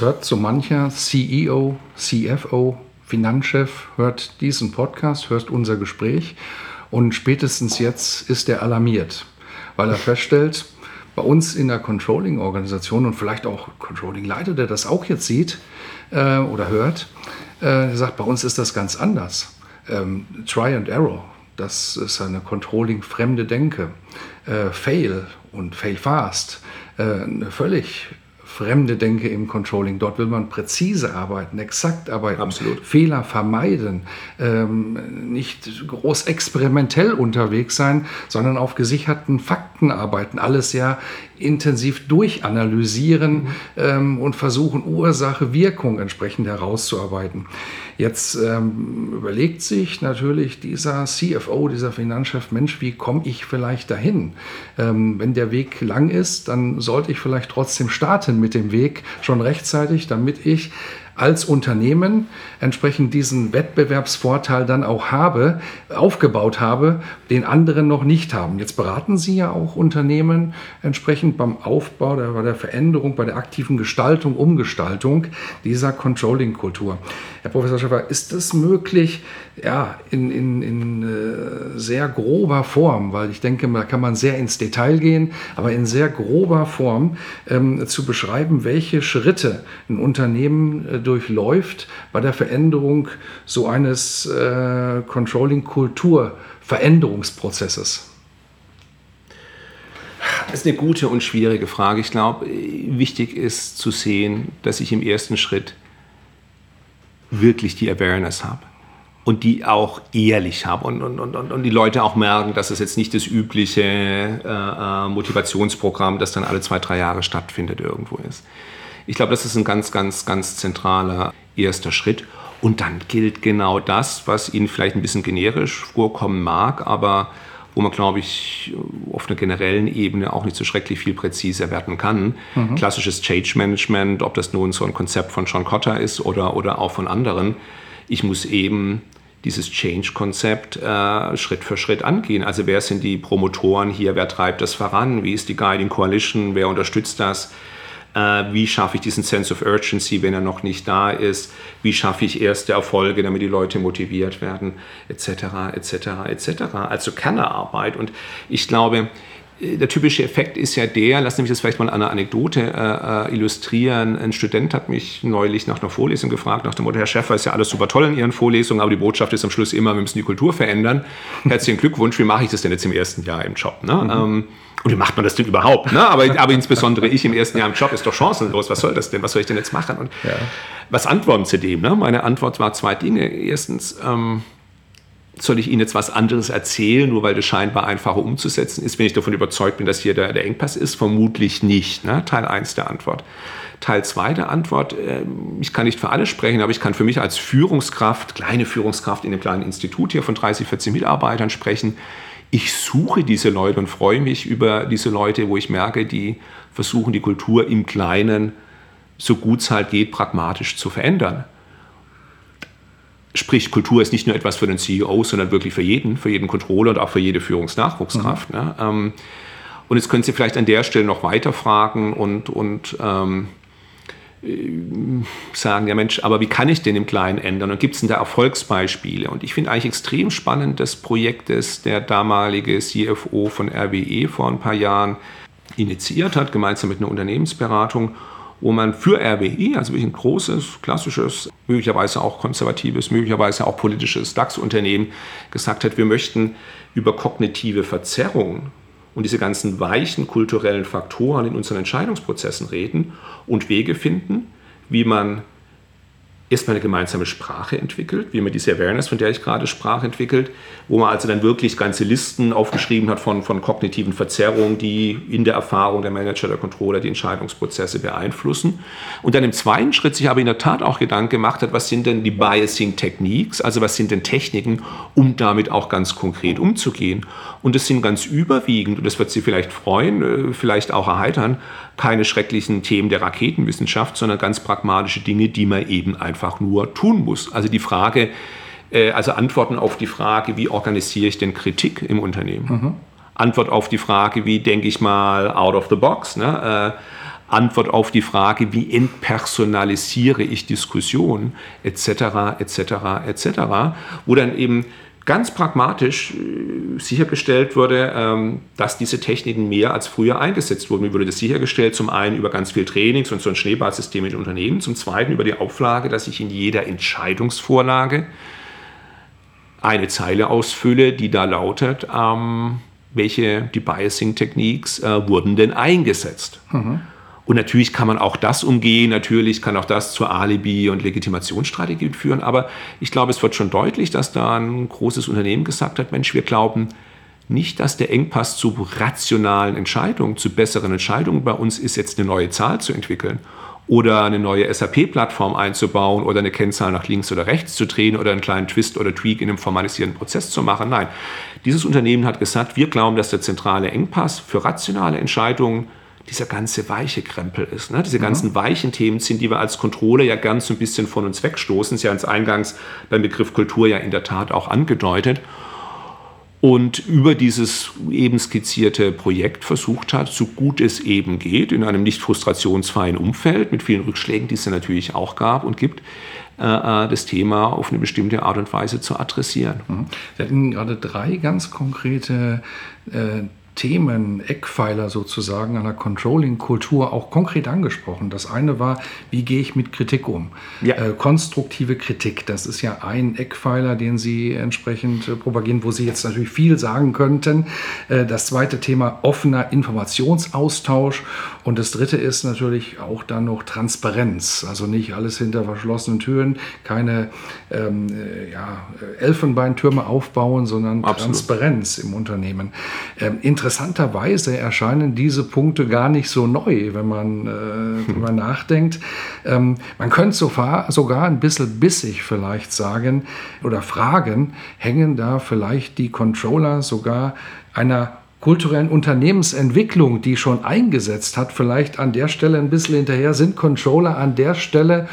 Hört so mancher CEO, CFO, Finanzchef, hört diesen Podcast, hört unser Gespräch und spätestens jetzt ist er alarmiert, weil er feststellt, bei uns in der Controlling-Organisation und vielleicht auch Controlling-Leiter, der das auch jetzt sieht äh, oder hört, äh, sagt, bei uns ist das ganz anders. Ähm, Try and Error, das ist eine Controlling-fremde Denke. Äh, fail und Fail Fast, äh, eine völlig fremde Denke im Controlling. Dort will man präzise arbeiten, exakt arbeiten, Absolut. Fehler vermeiden, ähm, nicht groß experimentell unterwegs sein, sondern auf gesicherten Fakten arbeiten. Alles ja intensiv durchanalysieren mhm. ähm, und versuchen, Ursache, Wirkung entsprechend herauszuarbeiten. Jetzt ähm, überlegt sich natürlich dieser CFO, dieser Finanzchef, Mensch, wie komme ich vielleicht dahin? Ähm, wenn der Weg lang ist, dann sollte ich vielleicht trotzdem starten mit dem Weg schon rechtzeitig, damit ich als Unternehmen entsprechend diesen Wettbewerbsvorteil dann auch habe, aufgebaut habe, den andere noch nicht haben. Jetzt beraten Sie ja auch Unternehmen entsprechend beim Aufbau, bei der Veränderung, bei der aktiven Gestaltung, Umgestaltung dieser Controlling-Kultur. Herr Professor Schäfer, ist es möglich, ja, in, in, in äh, sehr grober Form, weil ich denke, da kann man sehr ins Detail gehen, aber in sehr grober Form ähm, zu beschreiben, welche Schritte ein Unternehmen äh, durchläuft bei der Veränderung so eines äh, Controlling-Kultur-Veränderungsprozesses? Das ist eine gute und schwierige Frage. Ich glaube, wichtig ist zu sehen, dass ich im ersten Schritt wirklich die Awareness habe und die auch ehrlich habe und, und, und, und die Leute auch merken, dass es jetzt nicht das übliche äh, äh, Motivationsprogramm, das dann alle zwei, drei Jahre stattfindet, irgendwo ist. Ich glaube, das ist ein ganz, ganz, ganz zentraler erster Schritt. Und dann gilt genau das, was Ihnen vielleicht ein bisschen generisch vorkommen mag, aber wo man, glaube ich, auf einer generellen Ebene auch nicht so schrecklich viel präziser werden kann. Mhm. Klassisches Change Management, ob das nun so ein Konzept von John Cotter ist oder, oder auch von anderen. Ich muss eben dieses Change-Konzept äh, Schritt für Schritt angehen. Also wer sind die Promotoren hier, wer treibt das voran, wie ist die Guiding Coalition, wer unterstützt das, wie schaffe ich diesen Sense of Urgency, wenn er noch nicht da ist, wie schaffe ich erste Erfolge, damit die Leute motiviert werden, etc., etc., etc. Also Kernarbeit. Und ich glaube, der typische Effekt ist ja der, lass mich das vielleicht mal an einer Anekdote äh, äh, illustrieren. Ein Student hat mich neulich nach einer Vorlesung gefragt, nach dem Motto, Herr Schäfer, ist ja alles super toll in Ihren Vorlesungen, aber die Botschaft ist am Schluss immer, wir müssen die Kultur verändern. Herzlichen Glückwunsch, wie mache ich das denn jetzt im ersten Jahr im Job? Ne? Mhm. Ähm, und wie macht man das denn überhaupt? Ne? Aber, aber insbesondere ich im ersten Jahr im Job ist doch chancenlos. Was soll das denn? Was soll ich denn jetzt machen? Und ja. was antworten zu dem? Ne? Meine Antwort war zwei Dinge. Erstens, ähm, soll ich Ihnen jetzt was anderes erzählen, nur weil das scheinbar einfacher umzusetzen ist, wenn ich davon überzeugt bin, dass hier der, der Engpass ist? Vermutlich nicht. Ne? Teil 1 der Antwort. Teil 2 der Antwort, äh, ich kann nicht für alle sprechen, aber ich kann für mich als Führungskraft, kleine Führungskraft in einem kleinen Institut hier von 30, 40 Mitarbeitern sprechen. Ich suche diese Leute und freue mich über diese Leute, wo ich merke, die versuchen, die Kultur im Kleinen, so gut es halt geht, pragmatisch zu verändern. Sprich, Kultur ist nicht nur etwas für den CEO, sondern wirklich für jeden, für jeden Controller und auch für jede Führungsnachwuchskraft. Mhm. Ne? Ähm, und jetzt können Sie vielleicht an der Stelle noch weiter fragen und, und ähm, äh, sagen, ja Mensch, aber wie kann ich denn im Kleinen ändern? Und gibt es denn da Erfolgsbeispiele? Und ich finde eigentlich extrem spannend das Projekt, das der damalige CFO von RWE vor ein paar Jahren initiiert hat, gemeinsam mit einer Unternehmensberatung wo man für RWE, also wirklich ein großes, klassisches, möglicherweise auch konservatives, möglicherweise auch politisches DAX-Unternehmen, gesagt hat, wir möchten über kognitive Verzerrung und diese ganzen weichen kulturellen Faktoren in unseren Entscheidungsprozessen reden und Wege finden, wie man erstmal eine gemeinsame Sprache entwickelt, wie man diese Awareness, von der ich gerade sprach, entwickelt, wo man also dann wirklich ganze Listen aufgeschrieben hat von, von kognitiven Verzerrungen, die in der Erfahrung der Manager, der Controller die Entscheidungsprozesse beeinflussen. Und dann im zweiten Schritt sich aber in der Tat auch Gedanken gemacht hat, was sind denn die Biasing Techniques, also was sind denn Techniken, um damit auch ganz konkret umzugehen. Und das sind ganz überwiegend, und das wird Sie vielleicht freuen, äh, vielleicht auch erheitern, keine schrecklichen Themen der Raketenwissenschaft, sondern ganz pragmatische Dinge, die man eben einfach nur tun muss. Also die Frage, äh, also Antworten auf die Frage, wie organisiere ich denn Kritik im Unternehmen? Mhm. Antwort auf die Frage, wie denke ich mal out of the box? Ne? Äh, Antwort auf die Frage, wie entpersonalisiere ich Diskussionen, etc., etc., etc., wo dann eben ganz pragmatisch äh, sichergestellt wurde, ähm, dass diese Techniken mehr als früher eingesetzt wurden. Wie wurde das sichergestellt? Zum einen über ganz viel Trainings und so ein Schneeballsystem in Unternehmen, zum zweiten über die Auflage, dass ich in jeder Entscheidungsvorlage eine Zeile ausfülle, die da lautet, ähm, welche die Biasing Techniques äh, wurden denn eingesetzt. Mhm. Und natürlich kann man auch das umgehen, natürlich kann auch das zur Alibi- und Legitimationsstrategie führen, aber ich glaube, es wird schon deutlich, dass da ein großes Unternehmen gesagt hat, Mensch, wir glauben nicht, dass der Engpass zu rationalen Entscheidungen, zu besseren Entscheidungen bei uns ist, jetzt eine neue Zahl zu entwickeln oder eine neue SAP-Plattform einzubauen oder eine Kennzahl nach links oder rechts zu drehen oder einen kleinen Twist oder Tweak in einem formalisierten Prozess zu machen. Nein, dieses Unternehmen hat gesagt, wir glauben, dass der zentrale Engpass für rationale Entscheidungen dieser ganze weiche Krempel ist. Ne? Diese ganzen weichen Themen sind, die wir als Controller ja ganz so ein bisschen von uns wegstoßen. Ist ja ins Eingangs beim Begriff Kultur ja in der Tat auch angedeutet. Und über dieses eben skizzierte Projekt versucht hat, so gut es eben geht, in einem nicht frustrationsfreien Umfeld, mit vielen Rückschlägen, die es ja natürlich auch gab und gibt, äh, äh, das Thema auf eine bestimmte Art und Weise zu adressieren. Mhm. Sie hatten gerade drei ganz konkrete äh, Themen, Eckpfeiler sozusagen einer Controlling-Kultur auch konkret angesprochen. Das eine war, wie gehe ich mit Kritik um? Ja. Äh, konstruktive Kritik, das ist ja ein Eckpfeiler, den Sie entsprechend äh, propagieren, wo Sie jetzt natürlich viel sagen könnten. Äh, das zweite Thema, offener Informationsaustausch. Und das dritte ist natürlich auch dann noch Transparenz. Also nicht alles hinter verschlossenen Türen, keine ähm, äh, ja, Elfenbeintürme aufbauen, sondern Absolut. Transparenz im Unternehmen. Ähm, interessanterweise erscheinen diese Punkte gar nicht so neu, wenn man äh, drüber nachdenkt. Ähm, man könnte sogar, sogar ein bisschen bissig vielleicht sagen oder fragen, hängen da vielleicht die Controller sogar einer kulturellen Unternehmensentwicklung, die schon eingesetzt hat, vielleicht an der Stelle ein bisschen hinterher, sind Controller an der Stelle,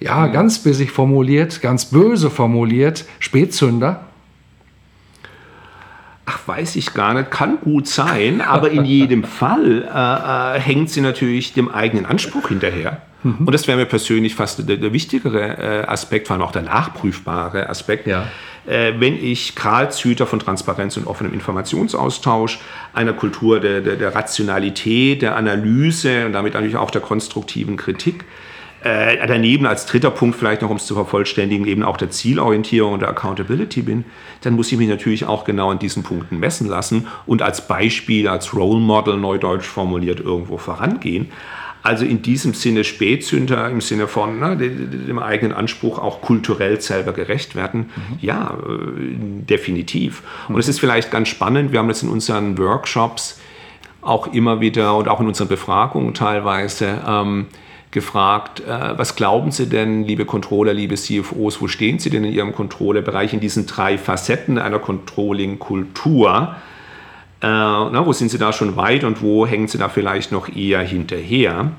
ja, ganz bissig formuliert, ganz böse formuliert, Spätzünder? Ach, weiß ich gar nicht, kann gut sein, aber in jedem Fall äh, äh, hängt sie natürlich dem eigenen Anspruch hinterher. Mhm. Und das wäre mir persönlich fast der, der wichtigere äh, Aspekt, vor allem auch der nachprüfbare Aspekt. Ja. Äh, wenn ich Karlshüter von Transparenz und offenem Informationsaustausch, einer Kultur der, der, der Rationalität, der Analyse und damit natürlich auch der konstruktiven Kritik äh, daneben als dritter Punkt vielleicht noch, um es zu vervollständigen, eben auch der Zielorientierung und der Accountability bin, dann muss ich mich natürlich auch genau an diesen Punkten messen lassen und als Beispiel, als Role Model, neudeutsch formuliert, irgendwo vorangehen. Also in diesem Sinne Spätzünder, im Sinne von ne, dem eigenen Anspruch auch kulturell selber gerecht werden. Mhm. Ja, äh, definitiv. Und es ist vielleicht ganz spannend, wir haben das in unseren Workshops auch immer wieder und auch in unseren Befragungen teilweise ähm, gefragt, äh, was glauben Sie denn, liebe Controller, liebe CFOs, wo stehen Sie denn in Ihrem Controller-Bereich in diesen drei Facetten einer Controlling-Kultur? Äh, wo sind Sie da schon weit und wo hängen Sie da vielleicht noch eher hinterher?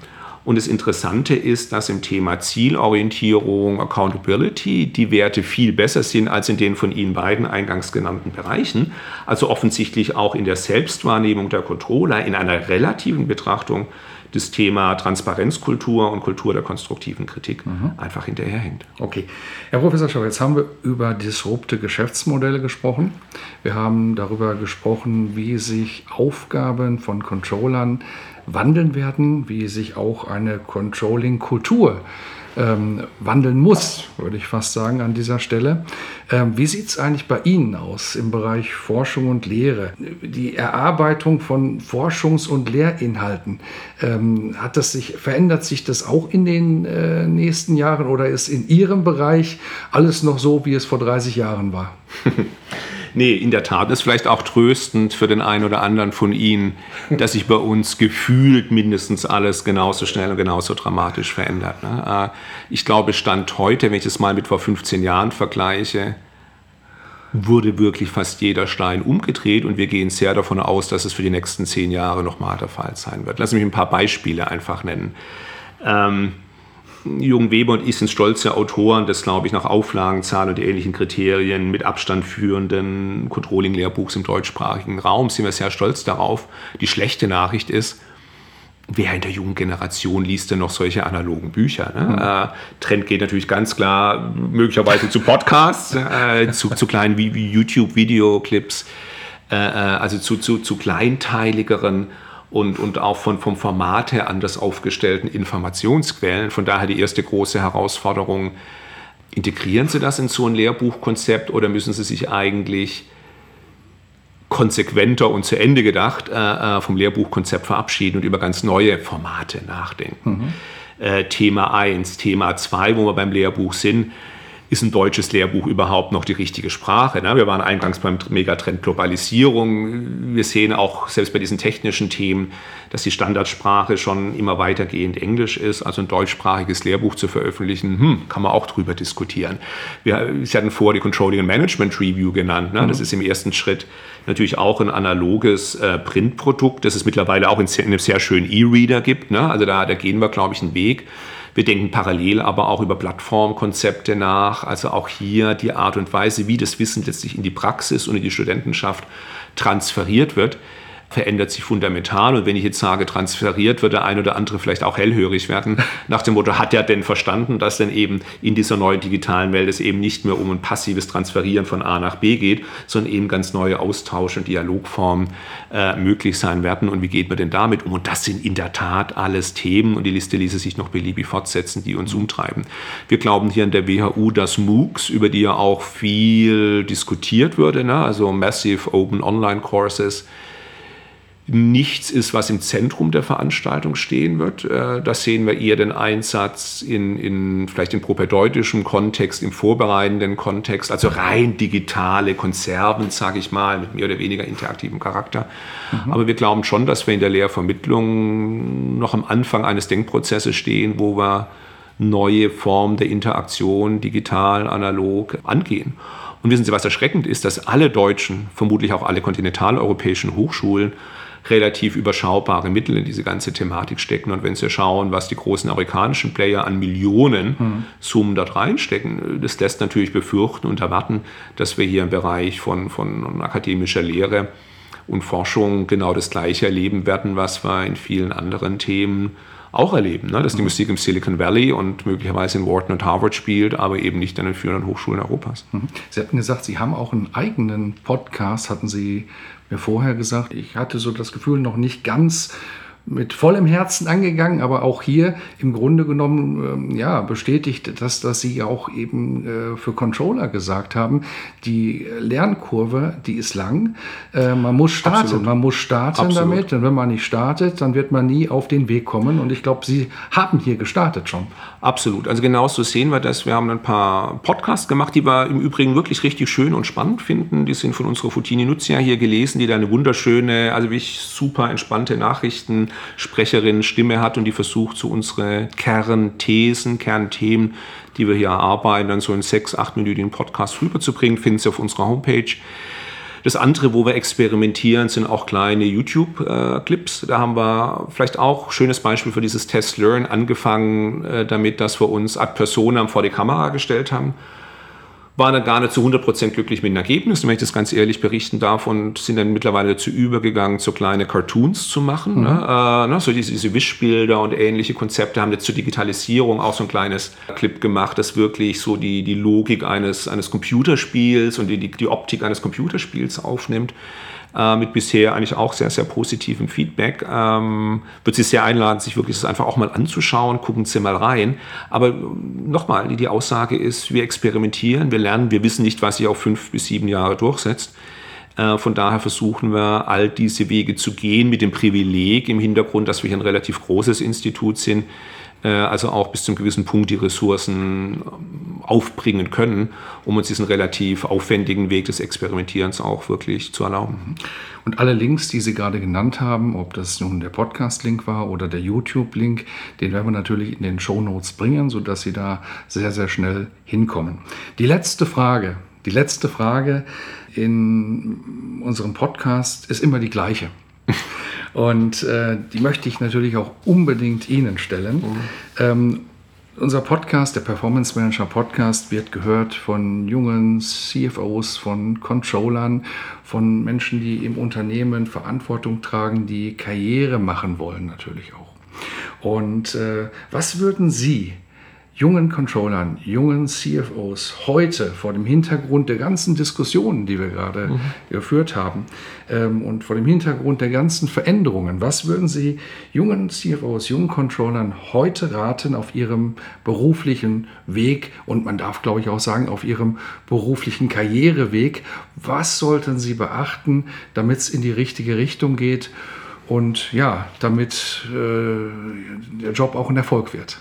Und das Interessante ist, dass im Thema Zielorientierung, Accountability die Werte viel besser sind als in den von Ihnen beiden eingangs genannten Bereichen. Also offensichtlich auch in der Selbstwahrnehmung der Controller in einer relativen Betrachtung das Thema Transparenzkultur und Kultur der konstruktiven Kritik mhm. einfach hinterherhängt. Okay. Herr Professor Schau, jetzt haben wir über disrupte Geschäftsmodelle gesprochen. Wir haben darüber gesprochen, wie sich Aufgaben von Controllern wandeln werden, wie sich auch eine Controlling-Kultur ähm, wandeln muss, würde ich fast sagen an dieser Stelle. Ähm, wie sieht es eigentlich bei Ihnen aus im Bereich Forschung und Lehre? Die Erarbeitung von Forschungs- und Lehrinhalten, ähm, hat das sich, verändert sich das auch in den äh, nächsten Jahren oder ist in Ihrem Bereich alles noch so, wie es vor 30 Jahren war? Nee, in der Tat. Das ist vielleicht auch tröstend für den einen oder anderen von Ihnen, dass sich bei uns gefühlt mindestens alles genauso schnell und genauso dramatisch verändert. Ne? Äh, ich glaube, Stand heute, wenn ich das mal mit vor 15 Jahren vergleiche, wurde wirklich fast jeder Stein umgedreht und wir gehen sehr davon aus, dass es für die nächsten zehn Jahre nochmal der Fall sein wird. Lass mich ein paar Beispiele einfach nennen. Ähm, Jürgen Weber und ich sind stolze Autoren des, glaube ich, nach Auflagenzahl und ähnlichen Kriterien mit Abstand führenden Controlling-Lehrbuchs im deutschsprachigen Raum. Sind wir sehr stolz darauf. Die schlechte Nachricht ist, wer in der jungen Generation liest denn noch solche analogen Bücher? Ne? Mhm. Trend geht natürlich ganz klar möglicherweise zu Podcasts, äh, zu, zu kleinen YouTube-Videoclips, äh, äh, also zu, zu, zu kleinteiligeren und, und auch von, vom Format her anders aufgestellten Informationsquellen. Von daher die erste große Herausforderung, integrieren Sie das in so ein Lehrbuchkonzept oder müssen Sie sich eigentlich konsequenter und zu Ende gedacht äh, äh vom Lehrbuchkonzept verabschieden und über ganz neue Formate nachdenken? Mhm. Äh, Thema 1, Thema 2, wo wir beim Lehrbuch sind, ist ein deutsches Lehrbuch überhaupt noch die richtige Sprache? Ne? Wir waren eingangs beim Megatrend Globalisierung. Wir sehen auch selbst bei diesen technischen Themen, dass die Standardsprache schon immer weitergehend Englisch ist. Also ein deutschsprachiges Lehrbuch zu veröffentlichen, hm, kann man auch drüber diskutieren. Wir, Sie hatten vor die Controlling and Management Review genannt. Ne? Mhm. Das ist im ersten Schritt natürlich auch ein analoges äh, Printprodukt, das es mittlerweile auch in, in einem sehr schönen E-Reader gibt. Ne? Also da, da gehen wir, glaube ich, einen Weg. Wir denken parallel aber auch über Plattformkonzepte nach, also auch hier die Art und Weise, wie das Wissen letztlich in die Praxis und in die Studentenschaft transferiert wird verändert sich fundamental. Und wenn ich jetzt sage, transferiert, wird der ein oder andere vielleicht auch hellhörig werden. Nach dem Motto, hat er denn verstanden, dass denn eben in dieser neuen digitalen Welt es eben nicht mehr um ein passives Transferieren von A nach B geht, sondern eben ganz neue Austausch- und Dialogformen äh, möglich sein werden. Und wie geht man denn damit um? Und das sind in der Tat alles Themen und die Liste ließe sich noch beliebig fortsetzen, die uns umtreiben. Wir glauben hier in der WHU, dass MOOCs, über die ja auch viel diskutiert würde, ne? also Massive Open Online Courses, nichts ist, was im Zentrum der Veranstaltung stehen wird. Äh, da sehen wir eher den Einsatz in, in vielleicht im propädeutischen Kontext, im vorbereitenden Kontext, also rein digitale Konserven, sage ich mal, mit mehr oder weniger interaktivem Charakter. Mhm. Aber wir glauben schon, dass wir in der Lehrvermittlung noch am Anfang eines Denkprozesses stehen, wo wir neue Formen der Interaktion digital, analog angehen. Und wissen Sie, was erschreckend ist, dass alle deutschen, vermutlich auch alle kontinentaleuropäischen Hochschulen relativ überschaubare Mittel in diese ganze Thematik stecken. Und wenn Sie schauen, was die großen amerikanischen Player an Millionen mhm. Summen dort reinstecken, das lässt natürlich befürchten und erwarten, dass wir hier im Bereich von, von akademischer Lehre und Forschung genau das Gleiche erleben werden, was wir in vielen anderen Themen auch erleben, ne? dass die mhm. Musik im Silicon Valley und möglicherweise in Wharton und Harvard spielt, aber eben nicht an den führenden Hochschulen Europas. Mhm. Sie hatten gesagt, Sie haben auch einen eigenen Podcast, hatten Sie mir vorher gesagt. Ich hatte so das Gefühl, noch nicht ganz mit vollem Herzen angegangen, aber auch hier im Grunde genommen ähm, ja, bestätigt das, dass Sie auch eben äh, für Controller gesagt haben, die Lernkurve, die ist lang. Äh, man muss starten, Absolut. man muss starten Absolut. damit. Und wenn man nicht startet, dann wird man nie auf den Weg kommen. Und ich glaube, Sie haben hier gestartet schon. Absolut. Also genauso sehen wir das. Wir haben ein paar Podcasts gemacht, die wir im Übrigen wirklich richtig schön und spannend finden. Die sind von unserer Futini Nuzia hier gelesen, die da eine wunderschöne, also wirklich super entspannte Nachrichten Sprecherin Stimme hat und die versucht, so unsere Kernthesen, Kernthemen, die wir hier erarbeiten, dann so einen sechs-, achtminütigen Podcast rüberzubringen, finden Sie auf unserer Homepage. Das andere, wo wir experimentieren, sind auch kleine YouTube-Clips. Da haben wir vielleicht auch schönes Beispiel für dieses Test Learn angefangen äh, damit, dass wir uns ad personam vor die Kamera gestellt haben waren dann gar nicht zu 100% glücklich mit dem Ergebnis, wenn ich das ganz ehrlich berichten darf, und sind dann mittlerweile dazu übergegangen, so kleine Cartoons zu machen. Mhm. Ne? Äh, ne? So diese, diese Wischbilder und ähnliche Konzepte haben jetzt zur Digitalisierung auch so ein kleines Clip gemacht, das wirklich so die, die Logik eines, eines Computerspiels und die, die, die Optik eines Computerspiels aufnimmt. äh, mit bisher eigentlich auch sehr, sehr positivem Feedback. Ähm, würde Sie sehr einladen, sich wirklich das einfach auch mal anzuschauen, gucken Sie mal rein. Aber äh, nochmal, die Aussage ist, wir experimentieren, wir lernen, wir wissen nicht, was sich auf fünf bis sieben Jahre durchsetzt. Äh, von daher versuchen wir, all diese Wege zu gehen mit dem Privileg im Hintergrund, dass wir hier ein relativ großes Institut sind, also auch bis zu einem gewissen Punkt die Ressourcen ähm, aufbringen können, um uns diesen relativ aufwendigen Weg des Experimentierens auch wirklich zu erlauben. Und alle Links, die Sie gerade genannt haben, ob das nun der Podcast-Link war oder der YouTube-Link, den werden wir natürlich in den Show Notes bringen, sodass Sie da sehr, sehr schnell hinkommen. Die letzte Frage, die letzte Frage in unserem Podcast ist immer die gleiche. Und äh, die möchte ich natürlich auch unbedingt Ihnen stellen. Mhm. Ähm, unser Podcast, der Performance Manager Podcast, wird gehört von jungen CFOs, von Controllern, von Menschen, die im Unternehmen Verantwortung tragen, die Karriere machen wollen natürlich auch. Und äh, was würden Sie jungen Controllern, jungen CFOs heute vor dem Hintergrund der ganzen Diskussionen, die wir gerade mhm. geführt haben ähm, und vor dem Hintergrund der ganzen Veränderungen, was würden Sie jungen CFOs, jungen Controllern heute raten auf ihrem beruflichen Weg und man darf, glaube ich, auch sagen, auf ihrem beruflichen Karriereweg? Was sollten Sie beachten, damit es in die richtige Richtung geht und ja, damit äh, der Job auch ein Erfolg wird?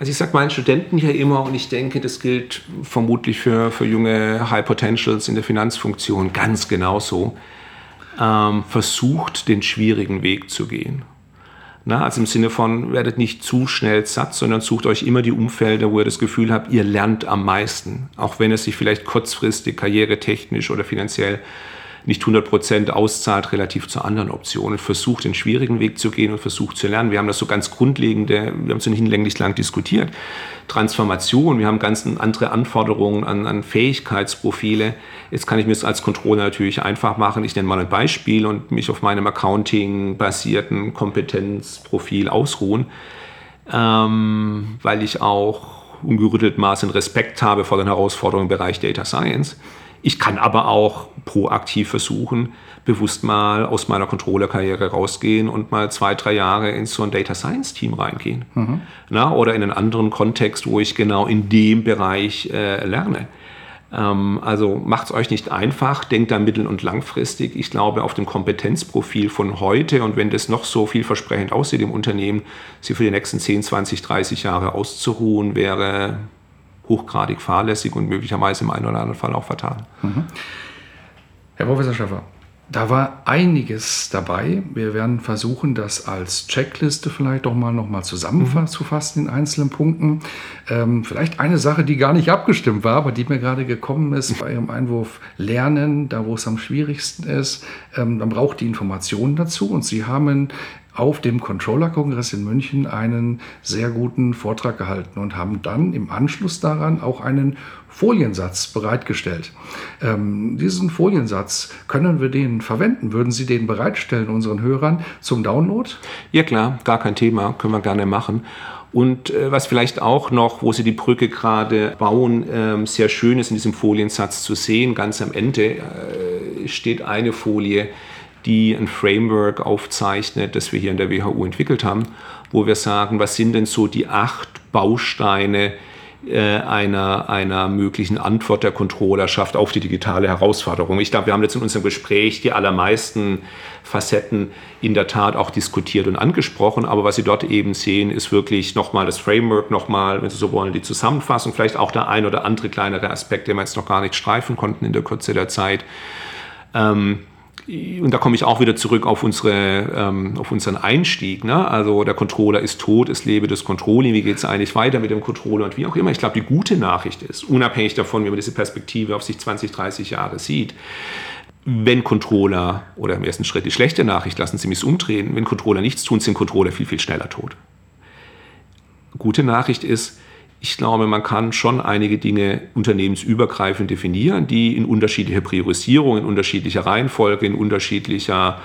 Also ich sage meinen Studenten hier immer, und ich denke, das gilt vermutlich für, für junge High Potentials in der Finanzfunktion ganz genauso, ähm, versucht den schwierigen Weg zu gehen. Na, also im Sinne von, werdet nicht zu schnell satt, sondern sucht euch immer die Umfelder, wo ihr das Gefühl habt, ihr lernt am meisten. Auch wenn es sich vielleicht kurzfristig, karrieretechnisch oder finanziell nicht 100% auszahlt relativ zu anderen Optionen. Versucht den schwierigen Weg zu gehen und versucht zu lernen. Wir haben das so ganz grundlegende, wir haben es so hinlänglich lang diskutiert. Transformation, wir haben ganz andere Anforderungen an, an Fähigkeitsprofile. Jetzt kann ich mir das als Controller natürlich einfach machen. Ich nenne mal ein Beispiel und mich auf meinem Accounting-basierten Kompetenzprofil ausruhen, ähm, weil ich auch ungerüttelt Maßen Respekt habe vor den Herausforderungen im Bereich Data Science. Ich kann aber auch proaktiv versuchen, bewusst mal aus meiner Controller-Karriere rausgehen und mal zwei, drei Jahre in so ein Data Science-Team reingehen. Mhm. Na, oder in einen anderen Kontext, wo ich genau in dem Bereich äh, lerne. Ähm, also macht es euch nicht einfach, denkt da mittel- und langfristig. Ich glaube, auf dem Kompetenzprofil von heute und wenn das noch so vielversprechend aussieht im Unternehmen, sie für die nächsten 10, 20, 30 Jahre auszuruhen, wäre hochgradig fahrlässig und möglicherweise im einen oder anderen Fall auch fatal. Mhm. Herr Professor Schaffer, da war einiges dabei. Wir werden versuchen, das als Checkliste vielleicht doch mal noch mal zusammenzufassen in einzelnen Punkten. Ähm, vielleicht eine Sache, die gar nicht abgestimmt war, aber die mir gerade gekommen ist bei Ihrem Einwurf Lernen, da wo es am schwierigsten ist. Ähm, man braucht die Informationen dazu und Sie haben auf dem Controller-Kongress in München einen sehr guten Vortrag gehalten und haben dann im Anschluss daran auch einen Foliensatz bereitgestellt. Ähm, diesen Foliensatz, können wir den verwenden? Würden Sie den bereitstellen unseren Hörern zum Download? Ja klar, gar kein Thema, können wir gerne machen. Und äh, was vielleicht auch noch, wo Sie die Brücke gerade bauen, äh, sehr schön ist in diesem Foliensatz zu sehen, ganz am Ende äh, steht eine Folie, die ein Framework aufzeichnet, das wir hier in der WHU entwickelt haben, wo wir sagen, was sind denn so die acht Bausteine äh, einer, einer möglichen Antwort der Controllerschaft auf die digitale Herausforderung. Ich glaube, wir haben jetzt in unserem Gespräch die allermeisten Facetten in der Tat auch diskutiert und angesprochen, aber was Sie dort eben sehen, ist wirklich nochmal das Framework, nochmal, wenn Sie so wollen, die Zusammenfassung, vielleicht auch der ein oder andere kleinere Aspekt, den wir jetzt noch gar nicht streifen konnten in der Kürze der Zeit. Ähm, und da komme ich auch wieder zurück auf, unsere, ähm, auf unseren Einstieg. Ne? Also der Controller ist tot, es lebe das Controlling, wie geht es eigentlich weiter mit dem Controller und wie auch immer. Ich glaube, die gute Nachricht ist, unabhängig davon, wie man diese Perspektive auf sich 20, 30 Jahre sieht, wenn Controller, oder im ersten Schritt die schlechte Nachricht, lassen Sie mich umdrehen, wenn Controller nichts tun, sind Controller viel, viel schneller tot. Gute Nachricht ist, ich glaube, man kann schon einige Dinge unternehmensübergreifend definieren, die in unterschiedlicher Priorisierung, in unterschiedlicher Reihenfolge, in unterschiedlicher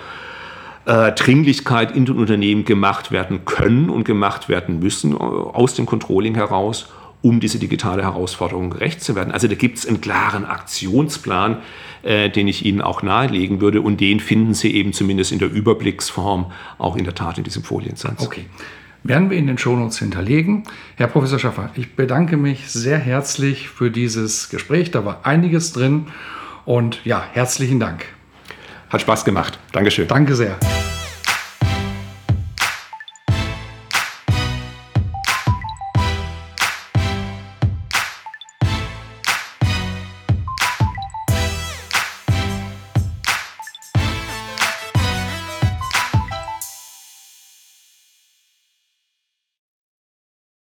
äh, Dringlichkeit in den Unternehmen gemacht werden können und gemacht werden müssen äh, aus dem Controlling heraus. um diese digitale Herausforderung gerecht zu werden. Also da gibt es einen klaren Aktionsplan, äh, den ich Ihnen auch nahelegen würde und den finden Sie eben zumindest in der Überblicksform auch in der Tat in diesem Foliensatz. Okay. Werden wir in den Shownotes hinterlegen. Herr Professor Schaffer, ich bedanke mich sehr herzlich für dieses Gespräch. Da war einiges drin. Und ja, herzlichen Dank. Hat Spaß gemacht. Dankeschön. Danke sehr.